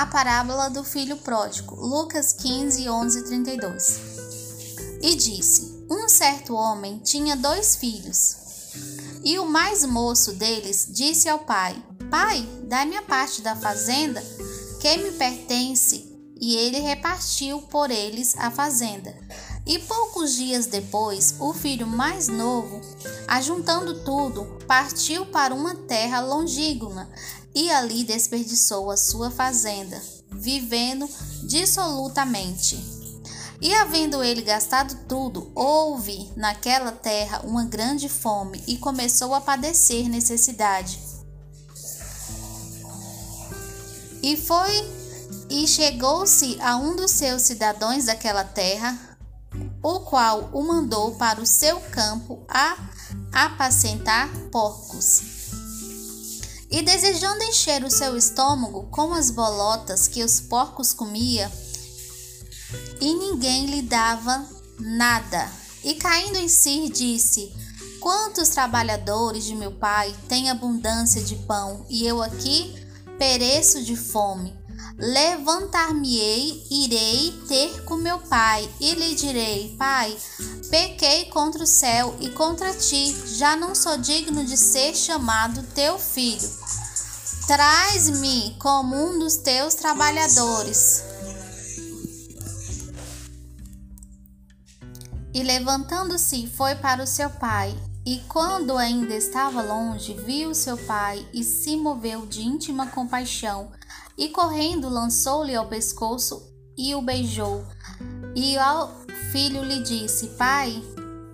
a parábola do filho pródigo, Lucas 15, 11 32. E disse: Um certo homem tinha dois filhos. E o mais moço deles disse ao pai: Pai, dá-me a parte da fazenda que me pertence. E ele repartiu por eles a fazenda. E poucos dias depois, o filho mais novo, ajuntando tudo, partiu para uma terra longínqua e ali desperdiçou a sua fazenda, vivendo dissolutamente. E havendo ele gastado tudo, houve naquela terra uma grande fome e começou a padecer necessidade. E foi e chegou-se a um dos seus cidadãos daquela terra, o qual o mandou para o seu campo a apacentar porcos. E desejando encher o seu estômago com as bolotas que os porcos comia, e ninguém lhe dava nada. E caindo em si, disse: Quantos trabalhadores de meu pai têm abundância de pão, e eu aqui pereço de fome. Levantar-me-ei, irei ter com meu pai, e lhe direi: Pai, pequei contra o céu e contra ti, já não sou digno de ser chamado teu filho. Traz-me como um dos teus trabalhadores. E levantando-se, foi para o seu pai. E quando ainda estava longe, viu seu pai e se moveu de íntima compaixão e correndo lançou-lhe ao pescoço e o beijou. E ao filho lhe disse: Pai,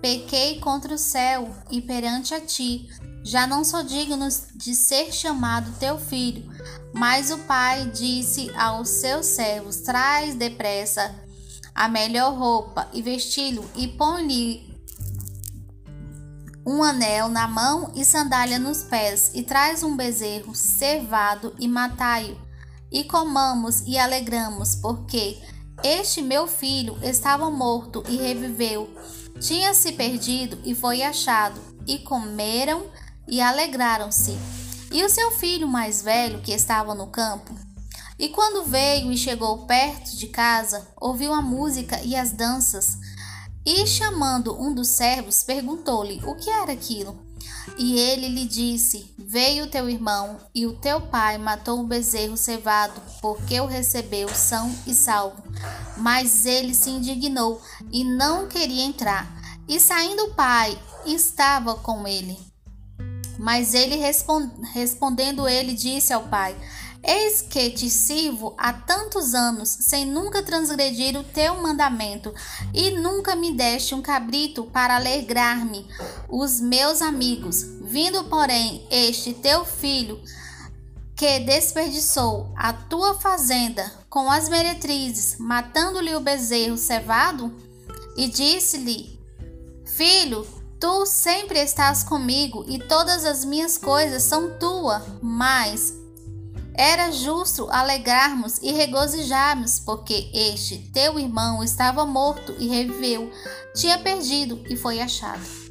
pequei contra o céu e perante a ti. Já não sou digno de ser chamado teu filho. Mas o pai disse aos seus servos: Traz depressa a melhor roupa e vesti-lo e põe-lhe um anel na mão e sandália nos pés, e traz um bezerro cevado e matai-o e comamos e alegramos, porque este meu filho estava morto e reviveu, tinha se perdido e foi achado, e comeram e alegraram-se. E o seu filho mais velho, que estava no campo, e quando veio e chegou perto de casa, ouviu a música e as danças, e chamando um dos servos, perguntou-lhe o que era aquilo. E ele lhe disse: Veio teu irmão e o teu pai matou o bezerro cevado, porque o recebeu são e salvo. Mas ele se indignou e não queria entrar. E saindo o pai, estava com ele. Mas ele respondendo ele disse ao pai: Eis que te sirvo há tantos anos, sem nunca transgredir o teu mandamento, e nunca me deste um cabrito para alegrar-me os meus amigos. Vindo, porém, este teu filho, que desperdiçou a tua fazenda com as meretrizes, matando-lhe o bezerro cevado, e disse-lhe: Filho, tu sempre estás comigo e todas as minhas coisas são tua, mas era justo alegrarmos e regozijarmos, porque este teu irmão estava morto e reviveu, tinha perdido e foi achado.